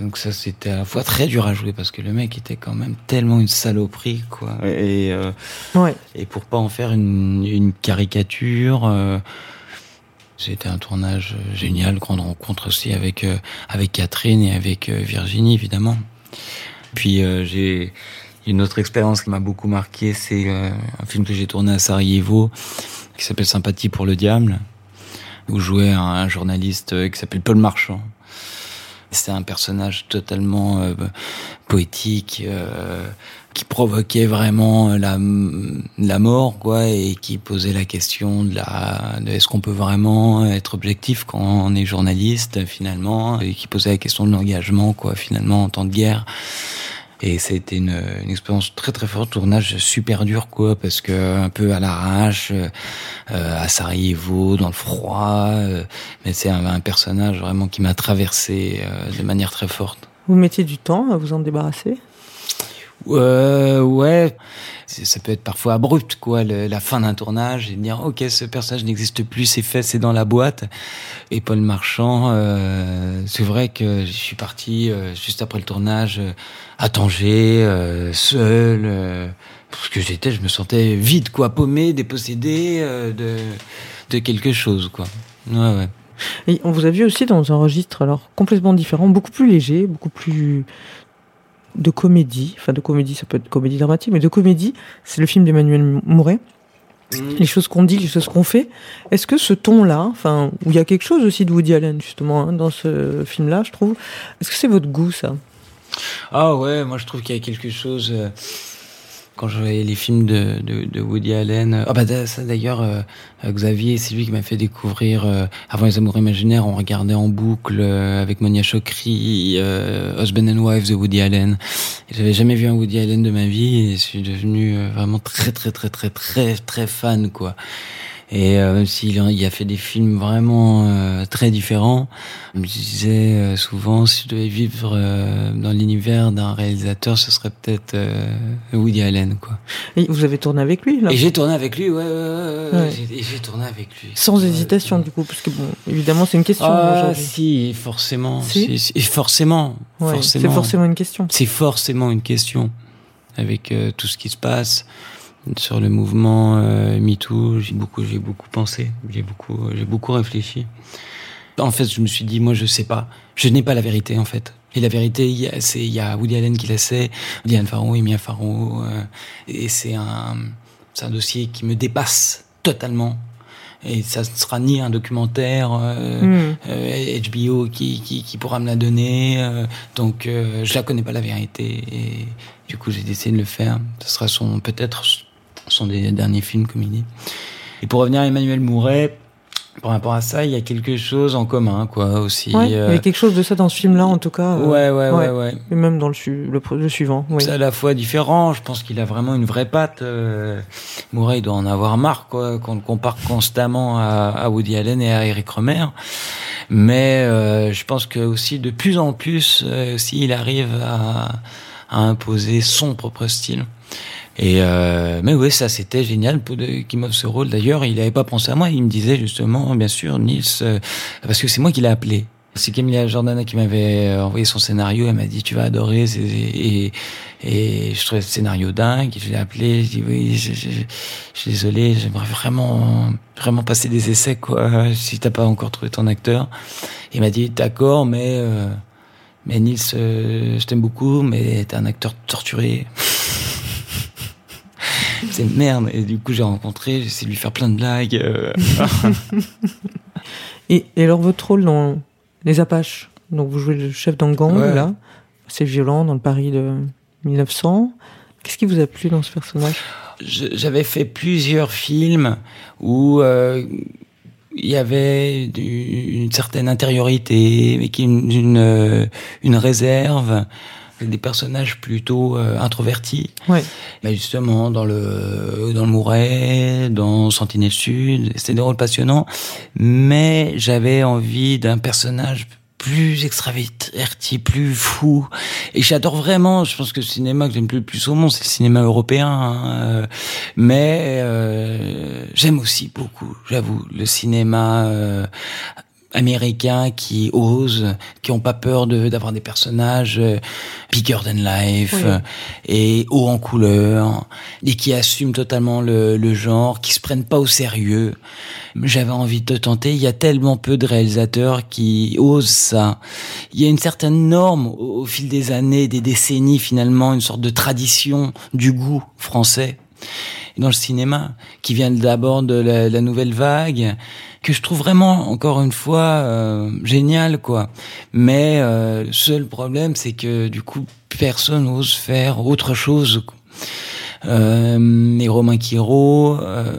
Donc ça, c'était à la fois très dur à jouer parce que le mec était quand même tellement une saloperie, quoi. Et, euh, Ouais. et pour pas en faire une, une caricature. euh, c'était un tournage euh, génial, grande rencontre aussi avec euh, avec Catherine et avec euh, Virginie évidemment. Puis euh, j'ai une autre expérience qui m'a beaucoup marqué, c'est euh, un film que j'ai tourné à Sarajevo qui s'appelle Sympathie pour le diable, où jouait un, un journaliste euh, qui s'appelle Paul Marchand. C'est un personnage totalement euh, poétique, euh, qui provoquait vraiment la, la mort, quoi, et qui posait la question de la, de est-ce qu'on peut vraiment être objectif quand on est journaliste, finalement, et qui posait la question de l'engagement, quoi, finalement, en temps de guerre. Et c'était une, une expérience très très forte, tournage super dur quoi, parce que un peu à l'arrache, euh, à Sarajevo, dans le froid, euh, mais c'est un, un personnage vraiment qui m'a traversé euh, de manière très forte. Vous mettiez du temps à vous en débarrasser? Euh, ouais, ça peut être parfois abrupt, quoi, la fin d'un tournage et dire, ok, ce personnage n'existe plus, c'est fait, c'est dans la boîte. Et Paul Marchand, euh, c'est vrai que je suis parti euh, juste après le tournage euh, à Tanger, seul, parce que j'étais, je me sentais vide, quoi, paumé, dépossédé de de quelque chose, quoi. Ouais, ouais. Et on vous a vu aussi dans un registre alors complètement différent, beaucoup plus léger, beaucoup plus de comédie. Enfin, de comédie, ça peut être comédie dramatique, mais de comédie, c'est le film d'Emmanuel Mouret. Les choses qu'on dit, les choses qu'on fait. Est-ce que ce ton-là, enfin, où il y a quelque chose aussi de Woody Allen justement hein, dans ce film-là, je trouve. Est-ce que c'est votre goût ça? Ah ouais, moi je trouve qu'il y a quelque chose. Quand je voyais les films de, de, de Woody Allen. euh, Ah bah da- ça d'ailleurs, euh, euh, Xavier, c'est lui qui m'a fait découvrir. euh, avant les Amours imaginaires, on regardait en boucle euh, avec Monia Chokri, euh, Husband and Wives de Woody Allen. J'avais jamais vu un Woody Allen de ma vie et je suis devenu vraiment très très très très très très fan quoi. Et euh, même s'il a- il a fait des films vraiment euh, très différents, je me disais euh, souvent si je devais vivre euh, dans l'univers d'un réalisateur, ce serait peut-être euh, Woody Allen quoi. Et vous avez tourné avec lui là? Et j'ai tourné avec lui, ouais, ouais, ouais, ouais, et j'ai tourné avec lui. Sans hésitation du coup, parce que bon, évidemment c'est une question Ah si, forcément, Si? si, si, forcément, Ouais, forcément. c'est forcément une question. C'est forcément une question avec euh, tout ce qui se passe sur le mouvement euh, MeToo. J'ai beaucoup, j'ai beaucoup pensé, j'ai beaucoup, j'ai beaucoup réfléchi. En fait, je me suis dit, moi, je sais pas, je n'ai pas la vérité en fait. Et la vérité, il y a- c'est il y a Woody Allen qui la sait, Diane Farrow, Emilia Farrow, euh, et c'est un, c'est un dossier qui me dépasse totalement. Et ça ne sera ni un documentaire. euh, Hmm. euh, HBO qui, qui, qui pourra me la donner. euh, donc, euh, je la connais pas la vérité. Et du coup, j'ai décidé de le faire. Ce sera son peut-être son des derniers films, comme il dit. Et pour revenir à Emmanuel Mouret, par rapport à ça, il y a quelque chose en commun, quoi, aussi. Ouais, il y euh, avait quelque chose de ça dans ce film-là en tout cas. euh, ouais, ouais, ouais, ouais. ouais. Et même dans le, su- le, pro- le suivant. Oui. C'est à la fois différent. Je pense qu'il a vraiment une vraie patte. Euh, Mouret, il doit en avoir marre, quoi, qu'on le compare constamment à, à Woody Allen et à Eric Romer. Mais euh, je pense que aussi de plus en plus, euh, aussi, il arrive à, à imposer son propre style. Et euh, mais oui, ça c'était génial pour m'offre ce rôle. D'ailleurs, il n'avait pas pensé à moi. Il me disait justement, bien sûr, Nils, euh, parce que c'est moi qui l'ai appelé. C'est Camilla Jordana qui m'avait euh, envoyé son scénario. Elle m'a dit tu vas adorer. Et, je trouvais ce scénario dingue. Je l'ai appelé. Je dis oui, je, je, je suis désolé. J'aimerais vraiment, vraiment passer des essais quoi. Si t'as pas encore trouvé ton acteur. Il m'a dit d'accord, mais euh, mais Nils, euh, je t'aime beaucoup, mais t'es un acteur torturé. c'est merde. Et du coup, j'ai rencontré, j'ai essayé de lui faire plein de blagues. euh. Et, et alors votre rôle dans Les Apaches, donc vous jouez le chef d'un gang, Ouais. là, c'est violent dans le Paris de 1900. Qu'est-ce qui vous a plu dans ce personnage? J'avais fait plusieurs films où euh, il y avait une certaine intériorité, mais qui une, une, euh, une réserve, des personnages plutôt euh, introvertis. Ouais. Mais justement, dans le dans le Mouret, dans Sentinelle Sud, c'était des rôles passionnants. Mais j'avais envie d'un personnage plus extraverti, plus fou. Et j'adore vraiment, je pense que le cinéma que j'aime le plus au monde, c'est le cinéma européen. hein. Mais euh, j'aime aussi beaucoup, j'avoue, le cinéma euh, américains qui osent, qui ont pas peur de d'avoir des personnages euh, bigger than life Oui. euh, et hauts en couleur et qui assument totalement le, le genre, qui se prennent pas au sérieux. J'avais envie de tenter. Il y a tellement peu de réalisateurs qui osent ça. Il y a une certaine norme au, au fil des années, des décennies finalement, une sorte de tradition du goût français dans le cinéma, qui vient d'abord de la, la nouvelle vague, que je trouve vraiment, encore une fois, euh, génial, quoi. Mais euh, le seul problème, c'est que du coup, personne n'ose faire autre chose. Euh, et Romain Quiro euh,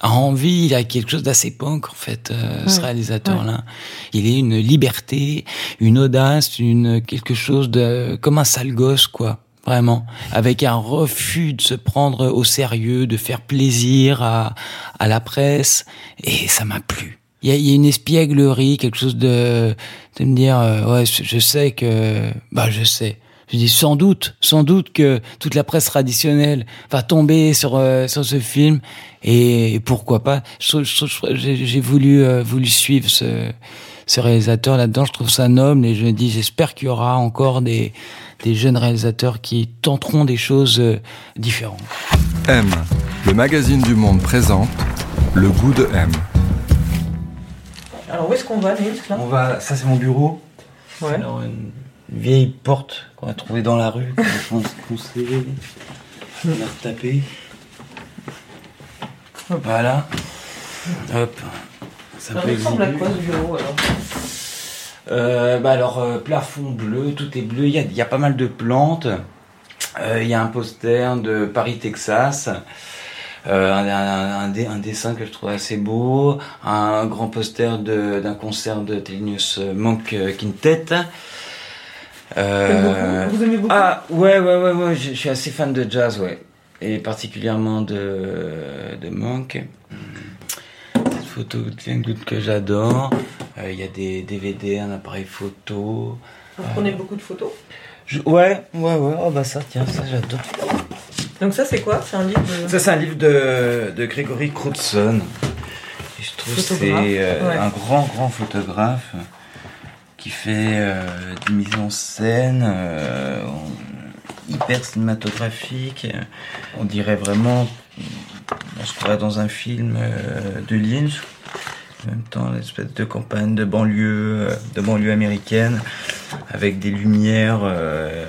a envie, il a quelque chose d'assez punk, en fait, euh, ce Ouais. réalisateur-là. Il est une liberté, une audace, une quelque chose de comme un sale gosse, quoi. Vraiment, avec un refus de se prendre au sérieux, de faire plaisir à, à la presse, et ça m'a plu. Il y a, y a une espièglerie, quelque chose de, de me dire, euh, ouais, je sais que, bah, je sais. Je dis sans doute, sans doute que toute la presse traditionnelle va tomber sur euh, sur ce film et, pourquoi pas? J'ai voulu euh, voulu suivre ce ce réalisateur là-dedans. Je trouve ça noble et je me dis j'espère qu'il y aura encore des des jeunes réalisateurs qui tenteront des choses euh, différentes. M, le magazine du monde présente Le goût de M. Alors où est-ce qu'on va, Nils là? On va, ça c'est mon bureau. Ouais. Alors une, vieille porte qu'on a trouvée dans la rue, qu'on a on a retapé. Voilà. Hop. Ça peut exhiber. ce bureau alors? Bah alors euh, plafond bleu, tout est bleu. Il y y a pas mal de plantes. Euh, il y a un poster de Paris, Texas. Euh, un, un- un dé- un dessin que je trouve assez beau, un grand poster d'un concert de Thelonious Monk euh, Quintet. Euh, Vous aimez beaucoup ah ouais ouais ouais ouais, je, je suis assez fan de jazz ouais, et particulièrement de de Monk. Photo que j'adore. Euh, Il y a des DVD, un appareil photo. Vous prenez beaucoup de photos. Je- ouais ouais ouais oh bah ça tiens ça j'adore. Donc ça c'est quoi? C'est un livre de... Ça, c'est un livre de, de Grégory Crewdson. Et je trouve que c'est euh, ouais. un grand, grand photographe qui fait euh, des mises en scène euh, hyper cinématographiques. On dirait vraiment, on se croirait dans un film euh, de Lynch. En même temps, l'espèce de campagne de banlieue, euh, de banlieue américaine, avec des lumières euh,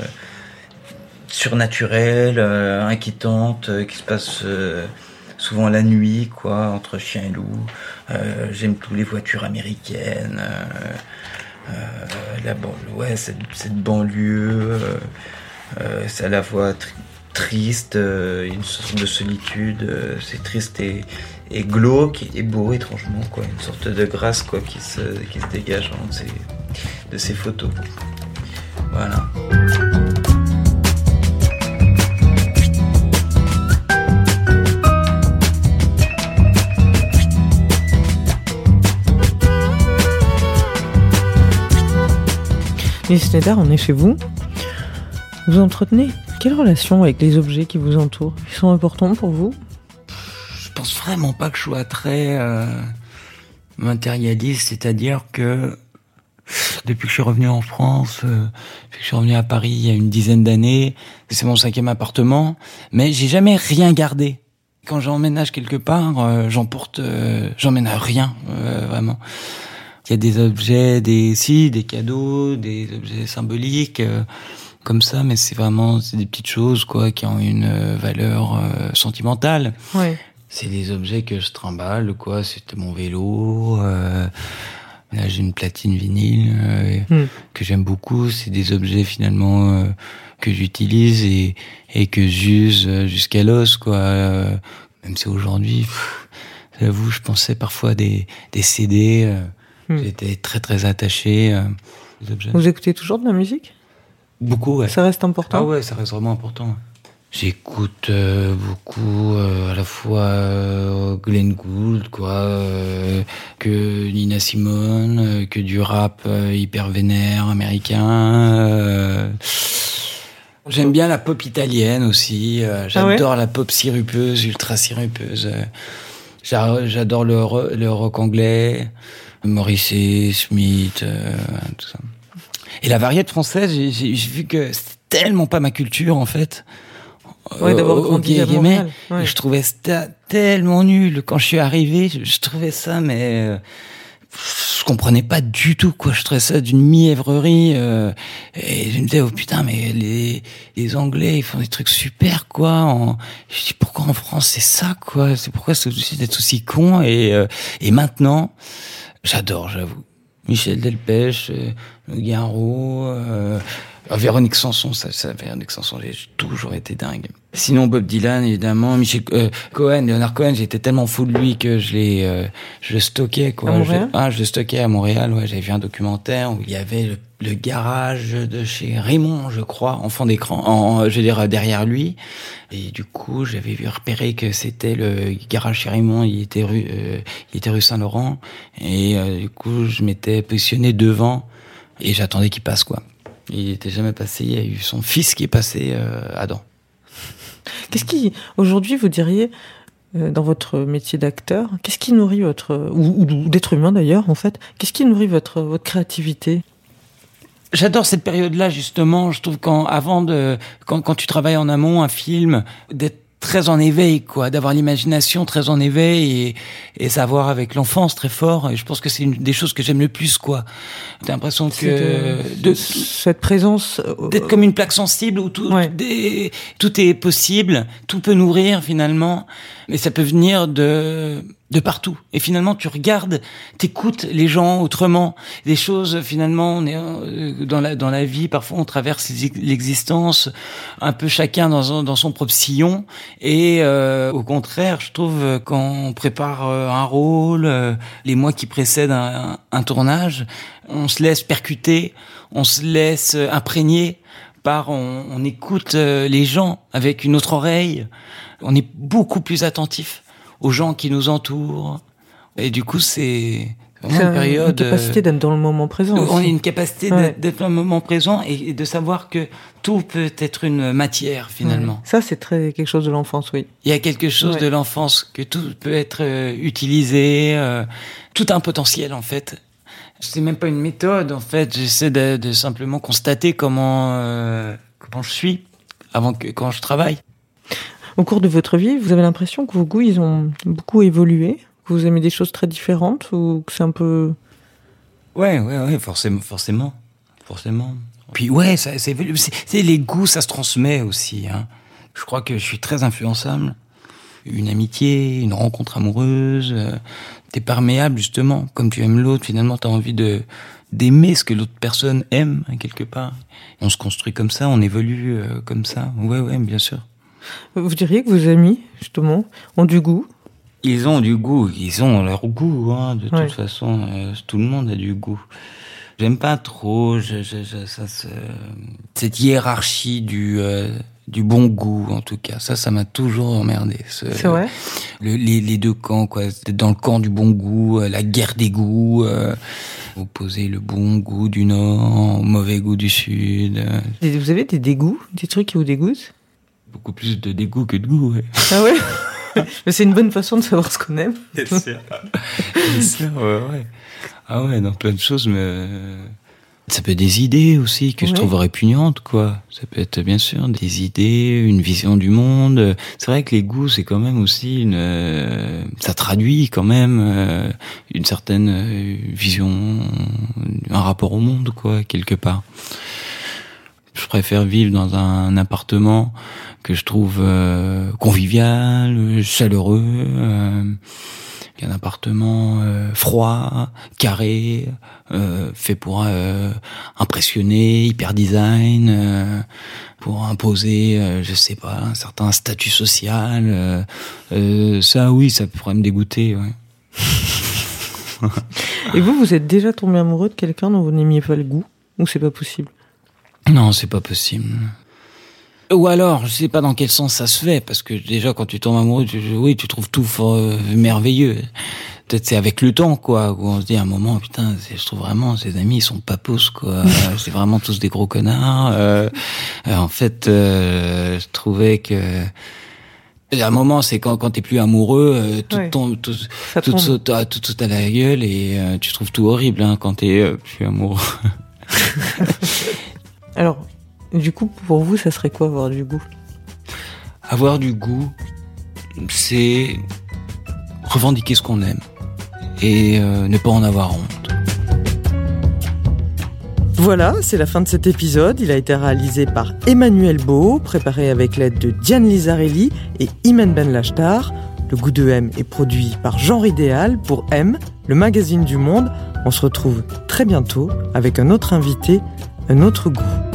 surnaturelles, inquiétantes, qui se passent souvent la nuit, quoi, entre chien et loup. J'aime tous les voitures américaines. la ban- ouais, cette, banlieue, c'est la fois triste, euh, une sorte de solitude, euh, c'est triste et, et glauque et beau étrangement, quoi, une sorte de grâce quoi qui se, qui se dégage de ces, de ces photos. Voilà. Nils Schneider, on est chez vous. Vous entretenez quelle relation avec les objets qui vous entourent? Ils sont importants pour vous? Je pense vraiment pas que je sois très euh, matérialiste, c'est-à-dire que depuis que je suis revenu en France, euh, depuis que je suis revenu à Paris il y a une dizaine d'années, c'est mon cinquième appartement, mais j'ai jamais rien gardé. Quand j'emménage quelque part, euh, j'emporte, euh, j'emmène rien, vraiment. Il y a des objets, des si, des cadeaux, des objets symboliques comme ça, mais c'est vraiment c'est des petites choses quoi qui ont une euh, valeur euh, sentimentale. Ouais. C'est des objets que je trimballe quoi. C'était mon vélo. euh, là j'ai une platine vinyle euh, Hmm. que j'aime beaucoup. C'est des objets finalement que j'utilise et et que j'use jusqu'à l'os quoi. Même si aujourd'hui, j'avoue, je pensais parfois à des des CD. Hmm. J'étais très très attaché aux objets. Vous écoutez toujours de la musique? Beaucoup, ouais. Ça reste important Ah ouais, ça reste vraiment important. J'écoute euh, beaucoup euh, à la fois euh, Glenn Gould, quoi, euh, que Nina Simone, que du rap hyper vénère américain. J'aime bien la pop italienne aussi. Ah ouais J'adore la pop sirupeuse, ultra sirupeuse. J'a- J'adore le, le rock anglais, Morrissey, Smith, tout ça. Et la variété française, j'ai- vu que c'était tellement pas ma culture en fait. Ouais, d'avoir grandi à. Montréal, ouais. Et Je trouvais ça tellement nul quand je suis arrivé. Je, je trouvais ça, mais euh, je comprenais pas du tout quoi. Je trouvais ça d'une mièvrerie. Euh, et je me disais oh putain, mais les les Anglais ils font des trucs super quoi. En, je dis pourquoi en France c'est ça quoi? C'est pourquoi c'est aussi d'être aussi con? Et euh, et maintenant, j'adore, j'avoue. Michel Delpech, euh, Garot, euh, Véronique Sanson, ça, ça, Véronique Sanson, j'ai toujours été dingue. Sinon Bob Dylan, évidemment, Michel euh, Cohen, Leonard Cohen, j'étais tellement fou de lui que je l'ai, euh, je le stockais quoi. À Montréal? Je- ah, je le stockais à Montréal. Ouais, j'avais vu un documentaire où il y avait le, le garage de chez Raymond, je crois, en fond d'écran, en, en- je veux dire derrière lui. Et du coup, j'avais vu repérer que c'était le garage chez Raymond. Il était rue, euh, il était rue Saint-Laurent. Et euh, du coup, je m'étais positionné devant et j'attendais qu'il passe quoi. Il était jamais passé. Il y a eu son fils qui est passé euh, Adam. Qu'est-ce qui, aujourd'hui, vous diriez, euh, dans votre métier d'acteur, qu'est-ce qui nourrit votre, ou, d'être humain d'ailleurs, en fait, qu'est-ce qui nourrit votre, votre créativité? J'adore cette période-là justement. Je trouve quand avant de quand, quand tu travailles en amont un film d'être très en éveil quoi, d'avoir l'imagination très en éveil et, et savoir avec l'enfance très fort. Et je pense que c'est une des choses que j'aime le plus quoi. T'as l'impression que de- de, cette présence euh, d'être comme une plaque sensible où tout, Ouais. tout est possible, tout peut nourrir finalement, mais ça peut venir de de partout. Et finalement, tu regardes, t'écoutes les gens autrement. Des choses, finalement, on est euh, dans la dans la vie. Parfois, on traverse les- l'existence un peu chacun dans son, dans son propre sillon. Et euh, au contraire, je trouve euh, quand on prépare euh, un rôle, les mois qui précèdent un, un tournage, on se laisse percuter, on se laisse imprégner par on, on écoute les gens avec une autre oreille. On est beaucoup plus attentif aux gens qui nous entourent. Et du coup, c'est c'est une période. une capacité euh, d'être dans le moment présent. on a une capacité Ouais. d'être- dans le moment présent et, de savoir que tout peut être une matière finalement. Ouais. Ça, c'est très quelque chose de l'enfance, oui. Il y a quelque chose Ouais. de l'enfance que tout peut être euh, utilisé, euh, tout un potentiel en fait. C'est même pas une méthode en fait. J'essaie de, de simplement constater comment euh, comment je suis avant que quand je travaille. Au cours de votre vie, vous avez l'impression que vos goûts, ils ont beaucoup évolué, que vous aimez des choses très différentes, ou que c'est un peu... Ouais, ouais, ouais, forcément, forcément, forcément. Puis ouais, ça, c'est, c'est, les goûts, ça se transmet aussi. Hein. Je crois que je suis très influençable. Une amitié, une rencontre amoureuse, euh, t'es perméable justement. Comme tu aimes l'autre, finalement, t'as envie de d'aimer ce que l'autre personne aime quelque part. On se construit comme ça, on évolue euh, comme ça. Ouais, ouais, bien sûr. Vous diriez que vos amis, justement, ont du goût? Ils ont du goût, ils ont leur goût, hein, de Ouais. toute façon, euh, tout le monde a du goût. J'aime pas trop je, je, je- ça, se- cette hiérarchie du, euh, du bon goût, en tout cas. Ça, ça m'a toujours emmerdé. ce- C'est vrai? le- les, les deux camps, quoi. Dans le camp du bon goût, euh, la guerre des goûts, euh, opposer le bon goût du Nord au mauvais goût du Sud. Vous avez des dégoûts, des trucs qui vous dégoûtent? Beaucoup plus de dégoût que de goût, ouais. Ah ouais Mais c'est une bonne façon de savoir ce qu'on aime. Bien sûr. Bien sûr, ouais, ouais. Ah ouais, dans plein de choses, mais... Ça peut être des idées aussi que je trouve répugnantes, quoi. Ça peut être bien sûr des idées, une vision du monde. C'est vrai que les goûts, c'est quand même aussi une, euh, ça traduit quand même euh, une certaine euh, vision, un rapport au monde, quoi, quelque part. Je préfère vivre dans un appartement que je trouve euh, convivial, chaleureux. euh, qu'un appartement euh, froid, carré, euh, fait pour euh, impressionner, hyper design, euh, pour imposer, je sais pas, un certain statut social. ça, oui, ça pourrait me dégoûter. Ouais. Et vous, vous êtes déjà tombé amoureux de quelqu'un dont vous n'aimiez pas le goût Ou c'est pas possible? Non, c'est pas possible. Ou alors, je sais pas dans quel sens ça se fait, parce que déjà quand tu tombes amoureux, tu, oui, tu trouves tout fort, euh, merveilleux. Peut-être c'est avec le temps, quoi, où on se dit à un moment, putain, je trouve vraiment ces amis, ils sont papos, quoi. c'est vraiment tous des gros connards. Euh, euh, en fait, euh, je trouvais que à un moment, c'est quand quand t'es plus amoureux, euh, tout Ouais. tombe, tout, Ça tout saute à, tout à la gueule et euh, tu trouves tout horrible hein, quand t'es euh, plus amoureux. Alors, du coup, pour vous, ça serait quoi avoir du goût? Avoir du goût, c'est revendiquer ce qu'on aime et euh, ne pas en avoir honte. Voilà, c'est la fin de cet épisode. Il a été réalisé par Emmanuel Beau, préparé avec l'aide de Diane Lizarelli et Imen Ben Lachtar. Le goût de M est produit par Genre Idéal pour M, le magazine du monde. On se retrouve très bientôt avec un autre invité, un autre goût.